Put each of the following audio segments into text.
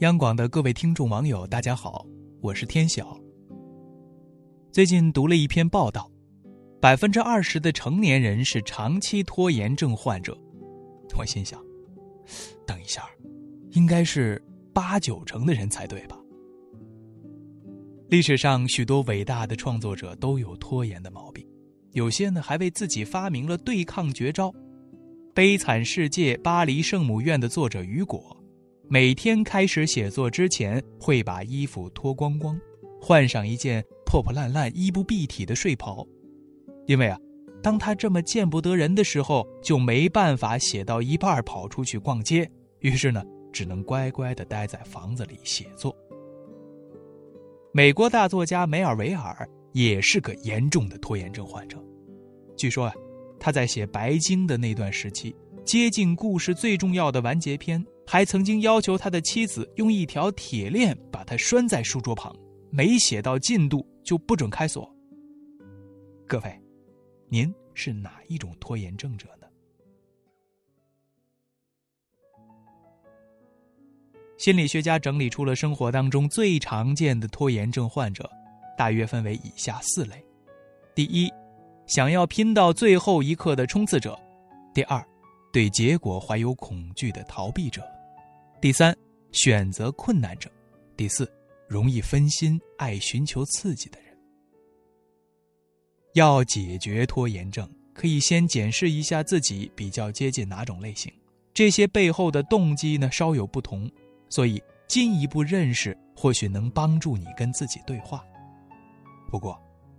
央广的各位听众网友，大家好，我是天晓。最近读了一篇报道，百分之二十的成年人是长期拖延症患者。我心想，等一下，应该是八九成的人才对吧？历史上许多伟大的创作者都有拖延的毛病，有些呢还为自己发明了对抗绝招。《悲惨世界》巴黎圣母院的作者雨果。每天开始写作之前，会把衣服脱光光，换上一件破破烂烂、衣不蔽体的睡袍，因为啊，当他这么见不得人的时候，就没办法写到一半跑出去逛街，于是呢，只能乖乖的待在房子里写作。美国大作家梅尔维尔也是个严重的拖延症患者，据说啊，他在写《白鲸》的那段时期，接近故事最重要的完结篇。还曾经要求他的妻子用一条铁链把他拴在书桌旁，没写到进度就不准开锁。各位，您是哪一种拖延症者呢？心理学家整理出了生活当中最常见的拖延症患者，大约分为以下四类：第一，想要拼到最后一刻的冲刺者；第二，对结果怀有恐惧的逃避者。第三，选择困难者；第四，容易分心、爱寻求刺激的人。要解决拖延症，可以先检视一下自己比较接近哪种类型。这些背后的动机呢，稍有不同，所以进一步认识或许能帮助你跟自己对话。不过，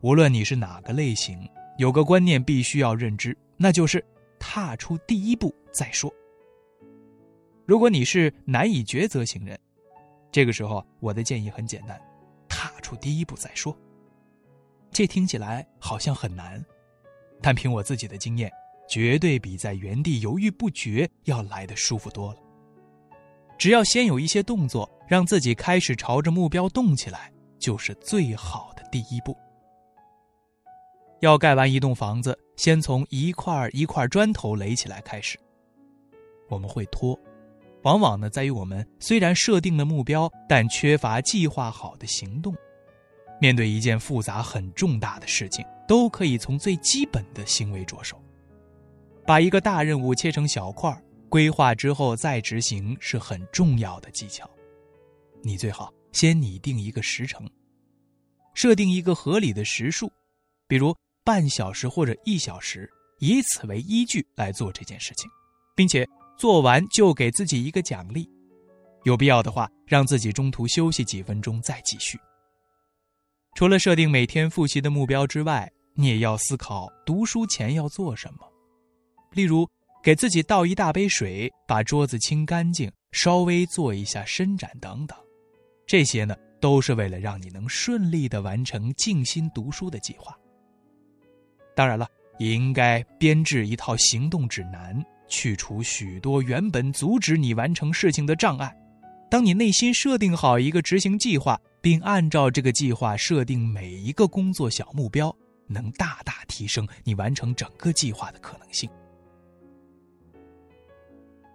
无论你是哪个类型，有个观念必须要认知，那就是踏出第一步再说。如果你是难以抉择型人，这个时候我的建议很简单：踏出第一步再说。这听起来好像很难，但凭我自己的经验，绝对比在原地犹豫不决要来的舒服多了。只要先有一些动作，让自己开始朝着目标动起来，就是最好的第一步。要盖完一栋房子，先从一块一块砖头垒起来开始。我们会拖。往往呢，在于我们虽然设定了目标，但缺乏计划好的行动。面对一件复杂很重大的事情，都可以从最基本的行为着手。把一个大任务切成小块规划之后再执行是很重要的技巧。你最好先拟定一个时程，设定一个合理的时数，比如半小时或者一小时，以此为依据来做这件事情，并且。做完就给自己一个奖励，有必要的话，让自己中途休息几分钟再继续。除了设定每天复习的目标之外，你也要思考读书前要做什么，例如给自己倒一大杯水，把桌子清干净，稍微做一下伸展等等。这些呢，都是为了让你能顺利的完成静心读书的计划。当然了，也应该编制一套行动指南。去除许多原本阻止你完成事情的障碍。当你内心设定好一个执行计划，并按照这个计划设定每一个工作小目标，能大大提升你完成整个计划的可能性。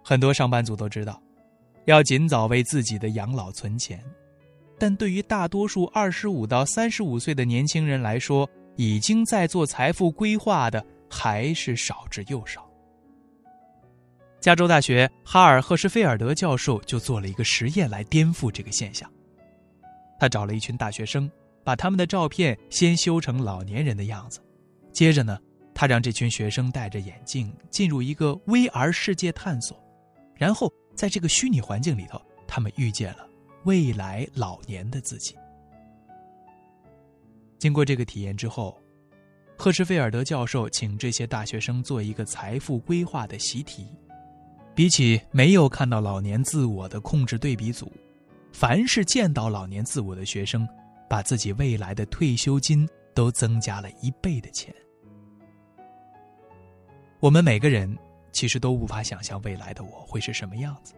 很多上班族都知道，要尽早为自己的养老存钱，但对于大多数二十五到三十五岁的年轻人来说，已经在做财富规划的还是少之又少。加州大学哈尔赫什菲尔德教授就做了一个实验来颠覆这个现象。他找了一群大学生，把他们的照片先修成老年人的样子，接着呢，他让这群学生戴着眼镜进入一个 VR 世界探索，然后在这个虚拟环境里头，他们遇见了未来老年的自己。经过这个体验之后，赫什菲尔德教授请这些大学生做一个财富规划的习题。比起没有看到老年自我的控制对比组，凡是见到老年自我的学生，把自己未来的退休金都增加了一倍的钱。我们每个人其实都无法想象未来的我会是什么样子，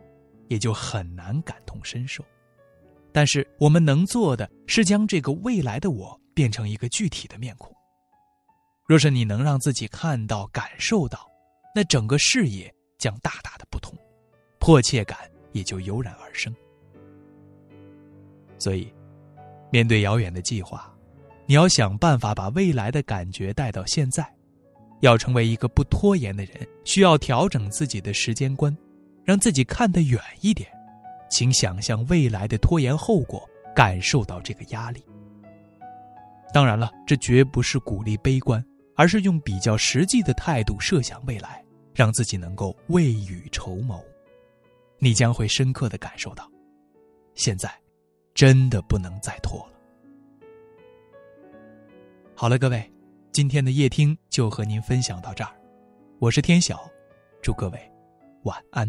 也就很难感同身受。但是我们能做的是将这个未来的我变成一个具体的面孔。若是你能让自己看到、感受到，那整个视野。将大大的不同，迫切感也就油然而生。所以，面对遥远的计划，你要想办法把未来的感觉带到现在。要成为一个不拖延的人，需要调整自己的时间观，让自己看得远一点。请想象未来的拖延后果，感受到这个压力。当然了，这绝不是鼓励悲观，而是用比较实际的态度设想未来，让自己能够未雨绸缪。你将会深刻的感受到，现在真的不能再拖了。好了，各位，今天的夜听就和您分享到这儿，我是天晓，祝各位晚安。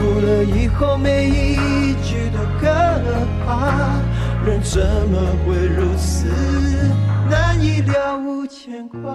哭了以后，每一句都可怕。人怎么会如此难以了无牵挂？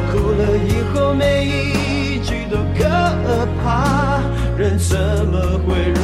以后，每一句都可怕，人怎么会？